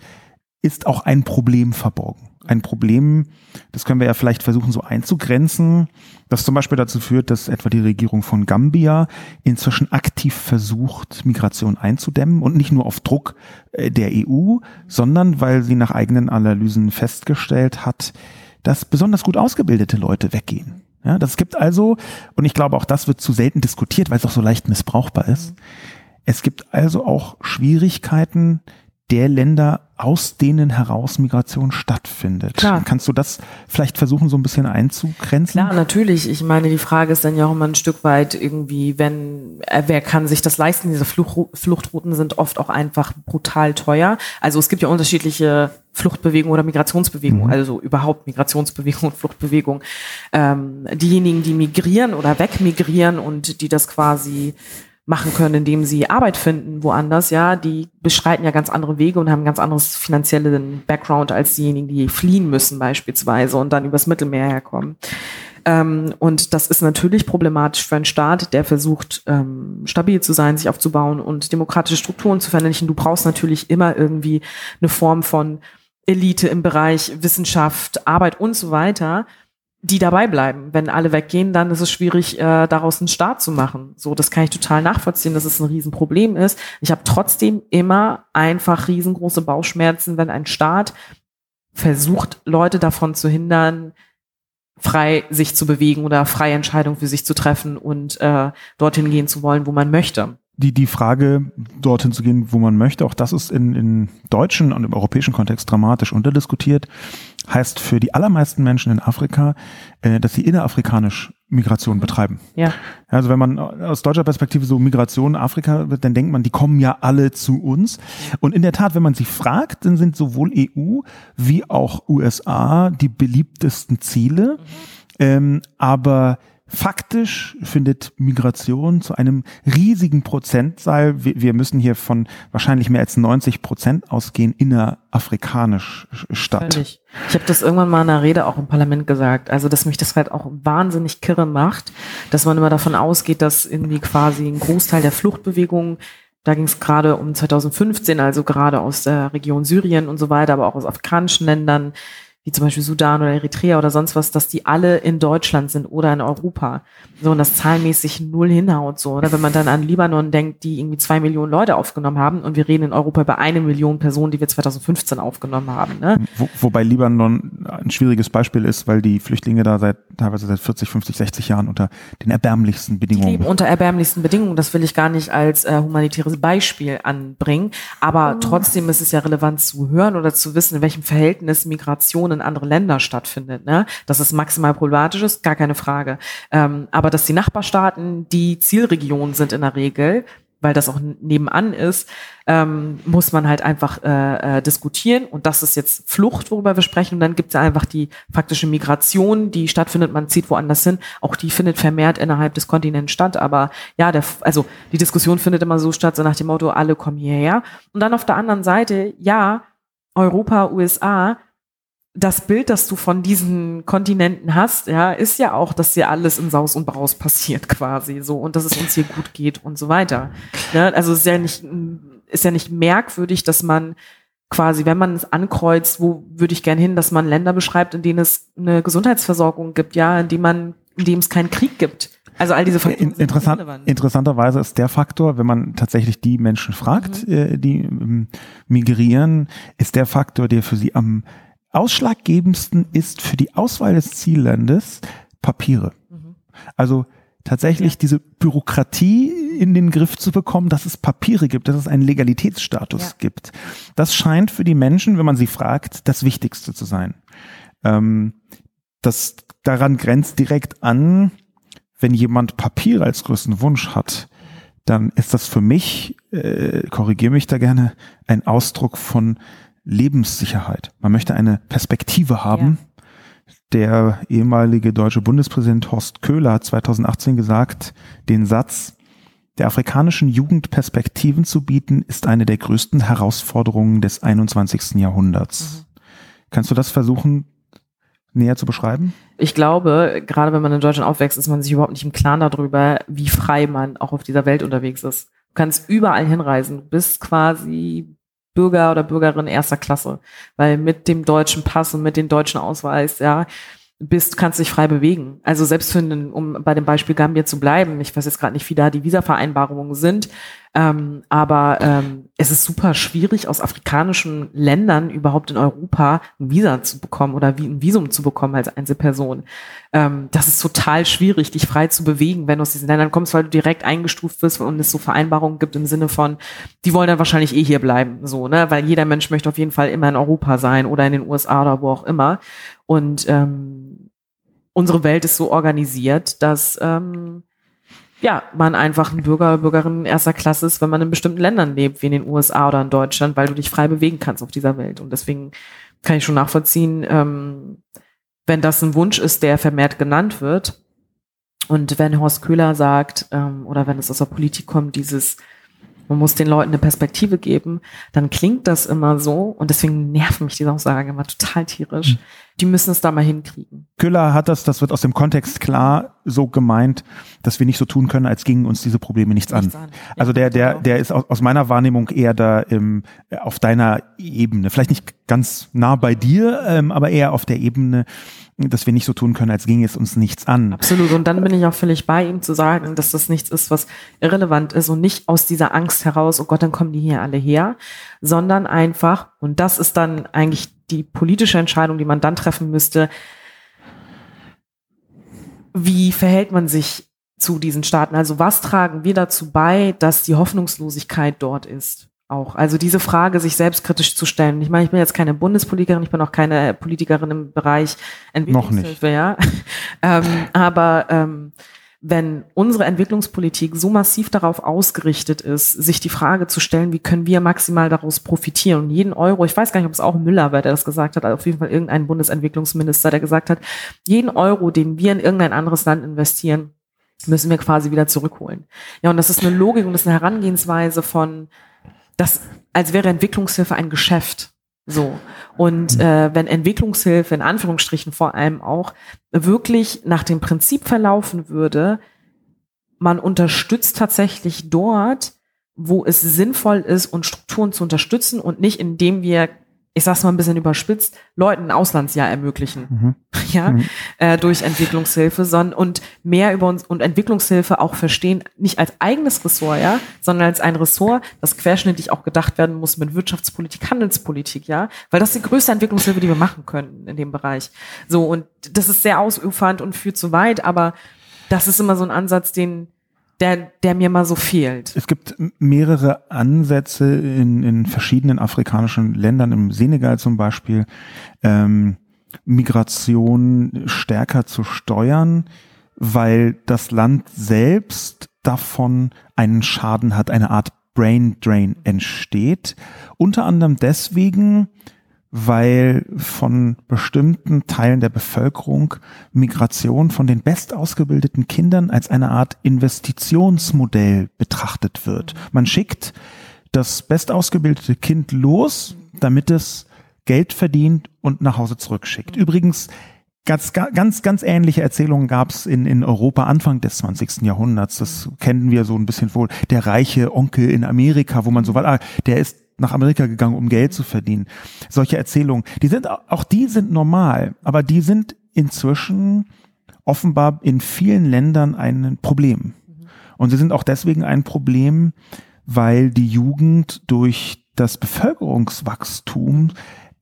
ist auch ein Problem verborgen ein Problem, das können wir ja vielleicht versuchen so einzugrenzen, das zum Beispiel dazu führt, dass etwa die Regierung von Gambia inzwischen aktiv versucht, Migration einzudämmen und nicht nur auf Druck äh, der EU, sondern weil sie nach eigenen Analysen festgestellt hat, dass besonders gut ausgebildete Leute weggehen. Ja, das gibt also, und ich glaube auch das wird zu selten diskutiert, weil es auch so leicht missbrauchbar ist. Es gibt also auch Schwierigkeiten, der Länder, aus denen heraus Migration stattfindet. Klar. Kannst du das vielleicht versuchen, so ein bisschen einzugrenzen? Klar, natürlich. Ich meine, die Frage ist dann ja auch immer ein Stück weit irgendwie, wenn, äh, wer kann sich das leisten? Diese Fluch, Fluchtrouten sind oft auch einfach brutal teuer. Also es gibt ja unterschiedliche Fluchtbewegungen oder Migrationsbewegungen, mhm. also überhaupt Migrationsbewegung und Fluchtbewegung. Ähm, diejenigen, die migrieren oder wegmigrieren und die das quasi machen können, indem sie Arbeit finden woanders, ja, die beschreiten ja ganz andere Wege und haben ganz anderes finanziellen Background als diejenigen, die fliehen müssen beispielsweise und dann übers Mittelmeer herkommen. Ähm, und das ist natürlich problematisch für einen Staat, der versucht, ähm, stabil zu sein, sich aufzubauen und demokratische Strukturen zu verwirklichen. Du brauchst natürlich immer irgendwie eine Form von Elite im Bereich Wissenschaft, Arbeit und so weiter, die dabei bleiben. Wenn alle weggehen, dann ist es schwierig, äh, daraus einen Start zu machen. So, das kann ich total nachvollziehen, dass es ein Riesenproblem ist. Ich habe trotzdem immer einfach riesengroße Bauchschmerzen, wenn ein Staat versucht, Leute davon zu hindern, frei sich zu bewegen oder freie Entscheidungen für sich zu treffen und äh, dorthin gehen zu wollen, wo man möchte die, die Frage, dorthin zu gehen, wo man möchte, auch das ist in, in deutschen und im europäischen Kontext dramatisch unterdiskutiert, heißt für die allermeisten Menschen in Afrika, äh, dass sie innerafrikanisch Migration betreiben. Ja. Also wenn man aus deutscher Perspektive so Migration Afrika wird, dann denkt man, die kommen ja alle zu uns. Und in der Tat, wenn man sie fragt, dann sind sowohl EU wie auch USA die beliebtesten Ziele. Mhm. Ähm, aber Faktisch findet Migration zu einem riesigen Prozentzahl, wir müssen hier von wahrscheinlich mehr als 90 Prozent ausgehen, innerafrikanisch statt. Völlig. Ich habe das irgendwann mal in einer Rede auch im Parlament gesagt, also dass mich das halt auch wahnsinnig kirre macht, dass man immer davon ausgeht, dass irgendwie quasi ein Großteil der Fluchtbewegungen da ging es gerade um 2015, also gerade aus der Region Syrien und so weiter, aber auch aus afrikanischen Ländern, wie zum Beispiel Sudan oder Eritrea oder sonst was, dass die alle in Deutschland sind oder in Europa. So, und das zahlenmäßig null hinhaut, so, oder? Wenn man dann an Libanon denkt, die irgendwie zwei Millionen Leute aufgenommen haben und wir reden in Europa über eine Million Personen, die wir 2015 aufgenommen haben, ne? Wo, wobei Libanon ein schwieriges Beispiel ist, weil die Flüchtlinge da seit, teilweise seit 40, 50, 60 Jahren unter den erbärmlichsten Bedingungen. Die leben unter erbärmlichsten Bedingungen, das will ich gar nicht als äh, humanitäres Beispiel anbringen, aber trotzdem ist es ja relevant zu hören oder zu wissen, in welchem Verhältnis Migration in andere Länder stattfindet. Ne? Das ist maximal problematisch, ist gar keine Frage. Ähm, aber dass die Nachbarstaaten die Zielregionen sind in der Regel, weil das auch nebenan ist, ähm, muss man halt einfach äh, äh, diskutieren. Und das ist jetzt Flucht, worüber wir sprechen. Und dann gibt es einfach die faktische Migration, die stattfindet, man zieht woanders hin. Auch die findet vermehrt innerhalb des Kontinents statt. Aber ja, der, also die Diskussion findet immer so statt, so nach dem Motto, alle kommen hierher. Und dann auf der anderen Seite, ja, Europa, USA, das Bild, das du von diesen Kontinenten hast, ja, ist ja auch, dass hier alles in Saus und Braus passiert quasi so und dass es uns hier gut geht und so weiter. Ne? Also ist ja nicht, ist ja nicht merkwürdig, dass man quasi, wenn man es ankreuzt, wo würde ich gern hin, dass man Länder beschreibt, in denen es eine Gesundheitsversorgung gibt, ja, in dem man, in dem es keinen Krieg gibt. Also all diese Faktoren. Interessant, interessanterweise ist der Faktor, wenn man tatsächlich die Menschen fragt, mhm. äh, die ähm, migrieren, ist der Faktor, der für sie am ausschlaggebendsten ist für die Auswahl des Ziellandes Papiere. Mhm. Also tatsächlich ja. diese Bürokratie in den Griff zu bekommen, dass es Papiere gibt, dass es einen Legalitätsstatus ja. gibt. Das scheint für die Menschen, wenn man sie fragt, das Wichtigste zu sein. Ähm, das daran grenzt direkt an, wenn jemand Papier als größten Wunsch hat, dann ist das für mich, äh, korrigiere mich da gerne, ein Ausdruck von Lebenssicherheit. Man möchte eine Perspektive haben. Ja. Der ehemalige deutsche Bundespräsident Horst Köhler hat 2018 gesagt, den Satz, der afrikanischen Jugend Perspektiven zu bieten, ist eine der größten Herausforderungen des 21. Jahrhunderts. Mhm. Kannst du das versuchen näher zu beschreiben? Ich glaube, gerade wenn man in Deutschland aufwächst, ist man sich überhaupt nicht im Klaren darüber, wie frei man auch auf dieser Welt unterwegs ist. Du kannst überall hinreisen. Du bist quasi Bürger oder Bürgerin erster Klasse, weil mit dem deutschen Pass und mit dem deutschen Ausweis, ja, bist, kannst dich frei bewegen. Also selbst für einen, um bei dem Beispiel Gambia zu bleiben, ich weiß jetzt gerade nicht, wie da die Visa-Vereinbarungen sind, ähm, aber ähm, es ist super schwierig, aus afrikanischen Ländern überhaupt in Europa ein Visa zu bekommen oder wie ein Visum zu bekommen als Einzelperson. Ähm, das ist total schwierig, dich frei zu bewegen, wenn du aus diesen Ländern kommst, weil du direkt eingestuft wirst und es so Vereinbarungen gibt im Sinne von, die wollen dann wahrscheinlich eh hier bleiben, so, ne? Weil jeder Mensch möchte auf jeden Fall immer in Europa sein oder in den USA oder wo auch immer. Und ähm, unsere Welt ist so organisiert, dass ähm, ja, man einfach ein Bürger Bürgerin erster Klasse ist, wenn man in bestimmten Ländern lebt, wie in den USA oder in Deutschland, weil du dich frei bewegen kannst auf dieser Welt. Und deswegen kann ich schon nachvollziehen, ähm, wenn das ein Wunsch ist, der vermehrt genannt wird. Und wenn Horst Köhler sagt, ähm, oder wenn es aus der Politik kommt, dieses man muss den Leuten eine Perspektive geben, dann klingt das immer so und deswegen nerven mich diese Aussagen immer total tierisch. Mhm. Die müssen es da mal hinkriegen. Köhler hat das, das wird aus dem Kontext klar so gemeint, dass wir nicht so tun können, als gingen uns diese Probleme nichts, nichts an. an. Also der, der, genau. der ist aus meiner Wahrnehmung eher da im, auf deiner Ebene. Vielleicht nicht ganz nah bei dir, ähm, aber eher auf der Ebene, dass wir nicht so tun können, als ginge es uns nichts an. Absolut. Und dann bin ich auch völlig bei ihm zu sagen, dass das nichts ist, was irrelevant ist und nicht aus dieser Angst heraus, oh Gott, dann kommen die hier alle her, sondern einfach, und das ist dann eigentlich die politische Entscheidung, die man dann treffen müsste, wie verhält man sich zu diesen Staaten? Also was tragen wir dazu bei, dass die Hoffnungslosigkeit dort ist? Auch. Also diese Frage, sich selbstkritisch zu stellen. Ich meine, ich bin jetzt keine Bundespolitikerin, ich bin auch keine Politikerin im Bereich Entwicklungshilfe, ja. ähm, aber ähm, wenn unsere Entwicklungspolitik so massiv darauf ausgerichtet ist, sich die Frage zu stellen, wie können wir maximal daraus profitieren und jeden Euro, ich weiß gar nicht, ob es auch Müller war, der das gesagt hat, auf jeden Fall irgendein Bundesentwicklungsminister, der gesagt hat, jeden Euro, den wir in irgendein anderes Land investieren, müssen wir quasi wieder zurückholen. Ja, und das ist eine Logik und das ist eine Herangehensweise von das, als wäre Entwicklungshilfe ein Geschäft. So. Und äh, wenn Entwicklungshilfe in Anführungsstrichen vor allem auch wirklich nach dem Prinzip verlaufen würde, man unterstützt tatsächlich dort, wo es sinnvoll ist und Strukturen zu unterstützen und nicht indem wir ich sag's mal ein bisschen überspitzt, Leuten ein Auslandsjahr ermöglichen, mhm. ja, mhm. Äh, durch Entwicklungshilfe, sondern und mehr über uns und Entwicklungshilfe auch verstehen, nicht als eigenes Ressort, ja, sondern als ein Ressort, das querschnittlich auch gedacht werden muss mit Wirtschaftspolitik, Handelspolitik, ja, weil das ist die größte Entwicklungshilfe, die wir machen können in dem Bereich. So und das ist sehr ausufernd und führt zu weit, aber das ist immer so ein Ansatz, den der, der mir mal so fehlt. Es gibt mehrere Ansätze in, in verschiedenen afrikanischen Ländern, im Senegal zum Beispiel, ähm, Migration stärker zu steuern, weil das Land selbst davon einen Schaden hat, eine Art Brain Drain entsteht. Unter anderem deswegen, weil von bestimmten Teilen der Bevölkerung Migration von den bestausgebildeten Kindern als eine Art Investitionsmodell betrachtet wird. Man schickt das bestausgebildete Kind los, damit es Geld verdient und nach Hause zurückschickt. Übrigens, ganz, ganz, ganz ähnliche Erzählungen gab es in, in Europa Anfang des 20. Jahrhunderts. Das kennen wir so ein bisschen wohl. Der reiche Onkel in Amerika, wo man so war, ah, der ist nach Amerika gegangen, um Geld zu verdienen. Solche Erzählungen, die sind, auch die sind normal, aber die sind inzwischen offenbar in vielen Ländern ein Problem. Und sie sind auch deswegen ein Problem, weil die Jugend durch das Bevölkerungswachstum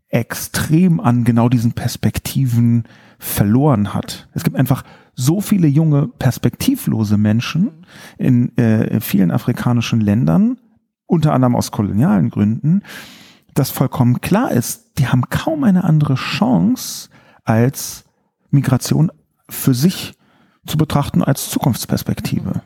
extrem an genau diesen Perspektiven verloren hat. Es gibt einfach so viele junge, perspektivlose Menschen in äh, vielen afrikanischen Ländern, unter anderem aus kolonialen Gründen, dass vollkommen klar ist, die haben kaum eine andere Chance als Migration für sich zu betrachten als Zukunftsperspektive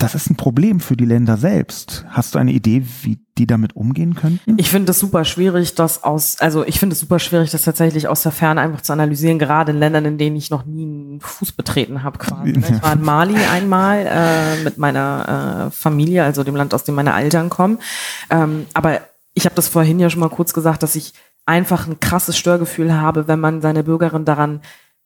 das ist ein Problem für die Länder selbst. Hast du eine Idee, wie die damit umgehen könnten? Ich finde es super schwierig, das aus, also ich finde es super schwierig, das tatsächlich aus der Ferne einfach zu analysieren, gerade in Ländern, in denen ich noch nie einen Fuß betreten habe quasi. Ne? Ich war in Mali einmal äh, mit meiner äh, Familie, also dem Land, aus dem meine Eltern kommen. Ähm, aber ich habe das vorhin ja schon mal kurz gesagt, dass ich einfach ein krasses Störgefühl habe, wenn man seine Bürgerin daran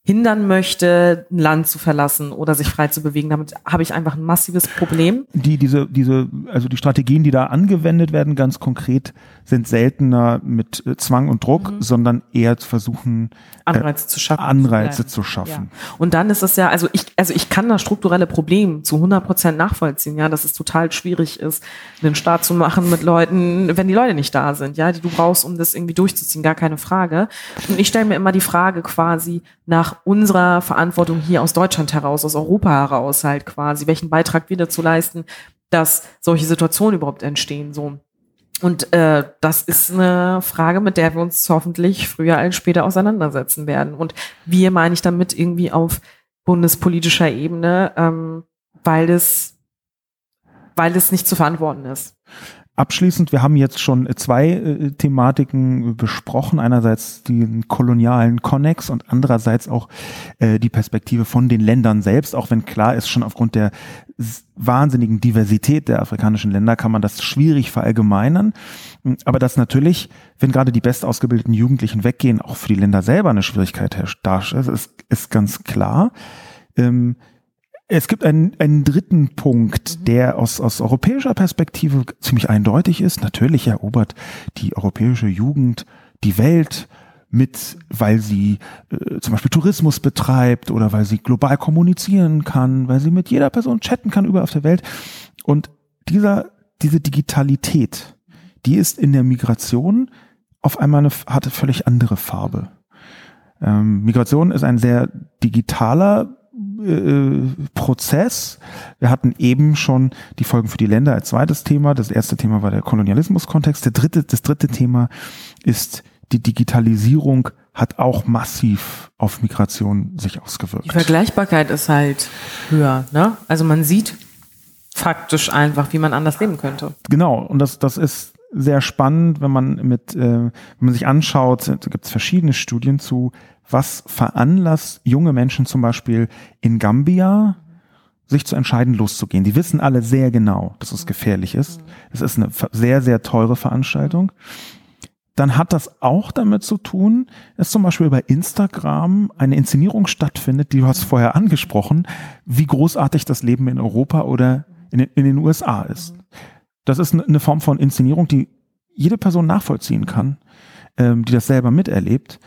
hindern möchte, ein Land zu verlassen oder sich frei zu bewegen. Damit habe ich einfach ein massives Problem. Die, diese, diese, also die Strategien, die da angewendet werden, ganz konkret, sind seltener mit äh, Zwang und Druck, mhm. sondern eher zu versuchen, äh, Anreize zu schaffen. Anreize zu schaffen. Ja. Und dann ist es ja, also ich, also ich kann das strukturelle Problem zu 100 Prozent nachvollziehen, ja, dass es total schwierig ist, einen Staat zu machen mit Leuten, wenn die Leute nicht da sind, ja, die du brauchst, um das irgendwie durchzuziehen, gar keine Frage. Und ich stelle mir immer die Frage quasi nach unserer Verantwortung hier aus Deutschland heraus, aus Europa heraus halt quasi, welchen Beitrag wir dazu leisten, dass solche Situationen überhaupt entstehen. So. Und äh, das ist eine Frage, mit der wir uns hoffentlich früher als später auseinandersetzen werden. Und wir meine ich damit irgendwie auf bundespolitischer Ebene, ähm, weil es, weil es nicht zu verantworten ist. Abschließend, wir haben jetzt schon zwei äh, Thematiken besprochen. Einerseits den kolonialen Konnex und andererseits auch äh, die Perspektive von den Ländern selbst. Auch wenn klar ist, schon aufgrund der wahnsinnigen Diversität der afrikanischen Länder kann man das schwierig verallgemeinern. Aber dass natürlich, wenn gerade die bestausgebildeten Jugendlichen weggehen, auch für die Länder selber eine Schwierigkeit herrscht, ist, ist ganz klar. Ähm, es gibt einen, einen dritten Punkt, mhm. der aus, aus europäischer Perspektive ziemlich eindeutig ist. Natürlich erobert die europäische Jugend die Welt mit, weil sie äh, zum Beispiel Tourismus betreibt oder weil sie global kommunizieren kann, weil sie mit jeder Person chatten kann überall auf der Welt. Und dieser, diese Digitalität, die ist in der Migration auf einmal eine, hatte völlig andere Farbe. Ähm, Migration ist ein sehr digitaler Prozess. Wir hatten eben schon die Folgen für die Länder als zweites Thema. Das erste Thema war der Kolonialismuskontext. Der dritte, das dritte Thema ist die Digitalisierung hat auch massiv auf Migration sich ausgewirkt. Die Vergleichbarkeit ist halt höher, ne? Also man sieht faktisch einfach, wie man anders leben könnte. Genau, und das, das ist sehr spannend, wenn man mit, äh, wenn man sich anschaut, gibt es verschiedene Studien zu, was veranlasst junge Menschen zum Beispiel in Gambia, sich zu entscheiden, loszugehen. Die wissen alle sehr genau, dass es gefährlich ist. Es ist eine sehr, sehr teure Veranstaltung. Dann hat das auch damit zu tun, dass zum Beispiel bei Instagram eine Inszenierung stattfindet, die du hast vorher angesprochen, wie großartig das Leben in Europa oder in den, in den USA ist. Das ist eine Form von Inszenierung, die jede Person nachvollziehen kann, ähm, die das selber miterlebt.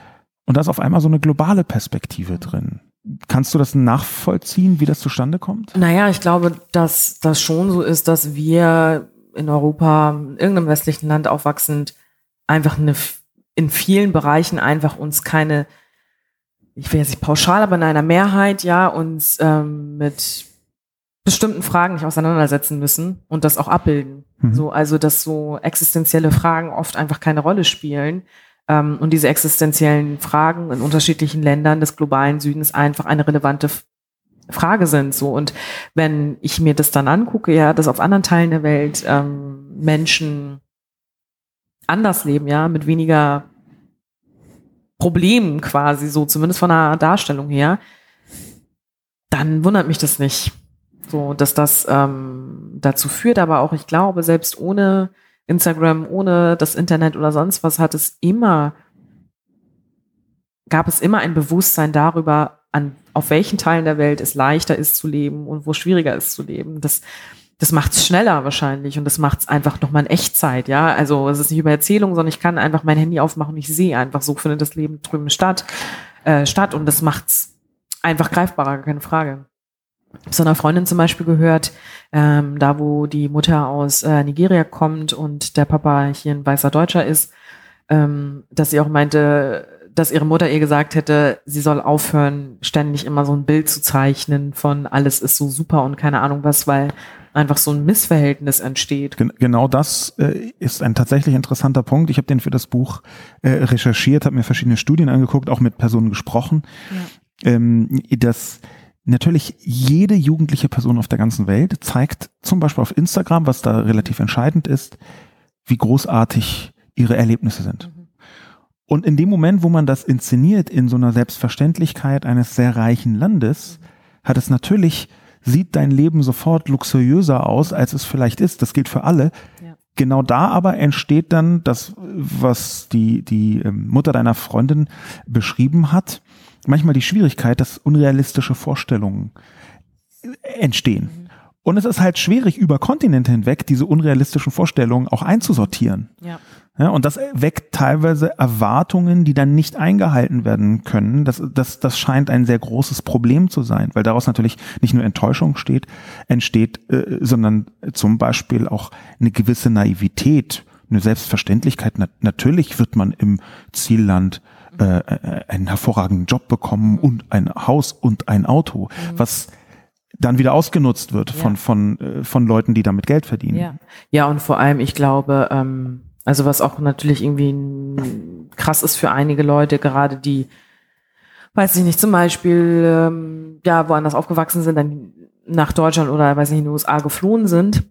Und da ist auf einmal so eine globale Perspektive drin. Kannst du das nachvollziehen, wie das zustande kommt? Naja, ich glaube, dass das schon so ist, dass wir in Europa, in irgendeinem westlichen Land aufwachsend, einfach eine, in vielen Bereichen einfach uns keine, ich will jetzt nicht pauschal, aber in einer Mehrheit, ja, uns ähm, mit bestimmten Fragen nicht auseinandersetzen müssen und das auch abbilden. Mhm. So, also, dass so existenzielle Fragen oft einfach keine Rolle spielen. Ähm, und diese existenziellen Fragen in unterschiedlichen Ländern des globalen Südens einfach eine relevante Frage sind. So und wenn ich mir das dann angucke, ja, dass auf anderen Teilen der Welt ähm, Menschen anders leben, ja, mit weniger Problemen quasi, so zumindest von der Darstellung her, dann wundert mich das nicht. So, dass das ähm, dazu führt, aber auch ich glaube, selbst ohne Instagram, ohne das Internet oder sonst was, hat es immer, gab es immer ein Bewusstsein darüber, an auf welchen Teilen der Welt es leichter ist zu leben und wo schwieriger ist zu leben. Das, das macht es schneller wahrscheinlich und das macht es einfach nochmal in Echtzeit, ja. Also es ist nicht über Erzählung, sondern ich kann einfach mein Handy aufmachen und ich sehe einfach, so findet das Leben drüben statt, äh, statt und das macht's einfach greifbarer, keine Frage so einer Freundin zum Beispiel gehört, ähm, da wo die Mutter aus äh, Nigeria kommt und der Papa hier ein weißer Deutscher ist, ähm, dass sie auch meinte, dass ihre Mutter ihr gesagt hätte, sie soll aufhören, ständig immer so ein Bild zu zeichnen von alles ist so super und keine Ahnung was, weil einfach so ein Missverhältnis entsteht. Genau das äh, ist ein tatsächlich interessanter Punkt. Ich habe den für das Buch äh, recherchiert, habe mir verschiedene Studien angeguckt, auch mit Personen gesprochen. Ja. Ähm, das natürlich jede jugendliche Person auf der ganzen Welt zeigt zum Beispiel auf Instagram, was da relativ entscheidend ist, wie großartig ihre Erlebnisse sind. Mhm. Und in dem Moment, wo man das inszeniert in so einer Selbstverständlichkeit eines sehr reichen Landes, hat es natürlich, sieht dein Leben sofort luxuriöser aus, als es vielleicht ist. Das gilt für alle. Ja. Genau da aber entsteht dann das, was die, die ähm, Mutter deiner Freundin beschrieben hat, manchmal die Schwierigkeit, dass unrealistische Vorstellungen entstehen. Mhm. Und es ist halt schwierig, über Kontinente hinweg diese unrealistischen Vorstellungen auch einzusortieren. Ja. ja. und das weckt teilweise Erwartungen, die dann nicht eingehalten werden können. Das, das, das scheint ein sehr großes Problem zu sein, weil daraus natürlich nicht nur Enttäuschung steht, entsteht, äh, sondern zum Beispiel auch eine gewisse Naivität, eine Selbstverständlichkeit. Na, natürlich wird man im Zielland äh, äh, einen hervorragenden Job bekommen und ein Haus und ein Auto, mhm. was dann wieder ausgenutzt wird von, ja. von, äh, von Leuten, die damit Geld verdienen. Ja, ja und vor allem, ich glaube, ähm, also was auch natürlich irgendwie krass ist für einige Leute, gerade die, weiß ich nicht, zum Beispiel, ähm, ja, woanders aufgewachsen sind, dann nach Deutschland oder, weiß ich nicht, in den USA geflohen sind,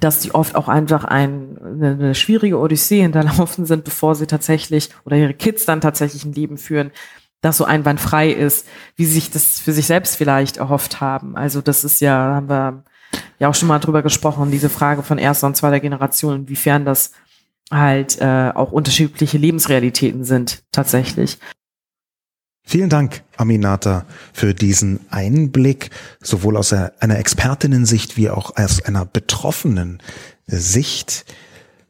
dass die oft auch einfach ein, eine, schwierige Odyssee hinterlaufen sind, bevor sie tatsächlich oder ihre Kids dann tatsächlich ein Leben führen, das so einwandfrei ist, wie sie sich das für sich selbst vielleicht erhofft haben. Also das ist ja, haben wir ja auch schon mal drüber gesprochen, diese Frage von erster und zweiter Generation, inwiefern das halt äh, auch unterschiedliche Lebensrealitäten sind tatsächlich. Vielen Dank, Aminata, für diesen Einblick, sowohl aus einer Expertinnensicht wie auch aus einer betroffenen Sicht.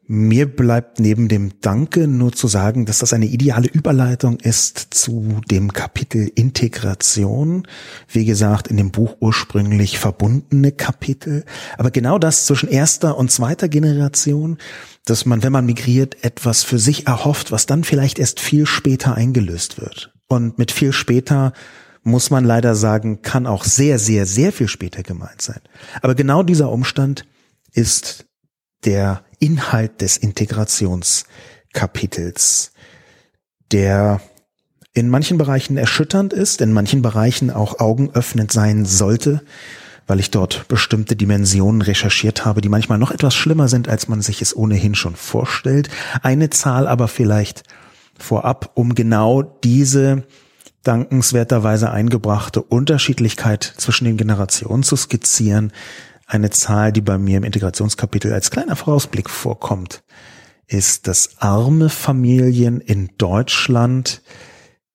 Mir bleibt neben dem Danke nur zu sagen, dass das eine ideale Überleitung ist zu dem Kapitel Integration. Wie gesagt, in dem Buch ursprünglich verbundene Kapitel. Aber genau das zwischen erster und zweiter Generation, dass man, wenn man migriert, etwas für sich erhofft, was dann vielleicht erst viel später eingelöst wird. Und mit viel später muss man leider sagen, kann auch sehr, sehr, sehr viel später gemeint sein. Aber genau dieser Umstand ist der Inhalt des Integrationskapitels, der in manchen Bereichen erschütternd ist, in manchen Bereichen auch augenöffnend sein sollte, weil ich dort bestimmte Dimensionen recherchiert habe, die manchmal noch etwas schlimmer sind, als man sich es ohnehin schon vorstellt. Eine Zahl aber vielleicht vorab, um genau diese dankenswerterweise eingebrachte Unterschiedlichkeit zwischen den Generationen zu skizzieren. Eine Zahl, die bei mir im Integrationskapitel als kleiner Vorausblick vorkommt, ist, dass arme Familien in Deutschland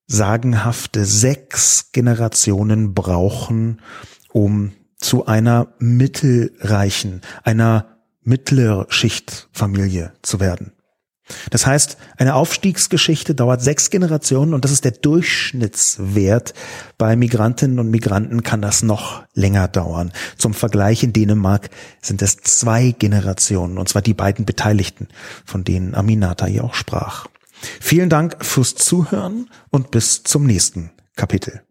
sagenhafte sechs Generationen brauchen, um zu einer mittelreichen, einer mittlere Schichtfamilie zu werden. Das heißt, eine Aufstiegsgeschichte dauert sechs Generationen und das ist der Durchschnittswert. Bei Migrantinnen und Migranten kann das noch länger dauern. Zum Vergleich in Dänemark sind es zwei Generationen und zwar die beiden Beteiligten, von denen Aminata hier auch sprach. Vielen Dank fürs Zuhören und bis zum nächsten Kapitel.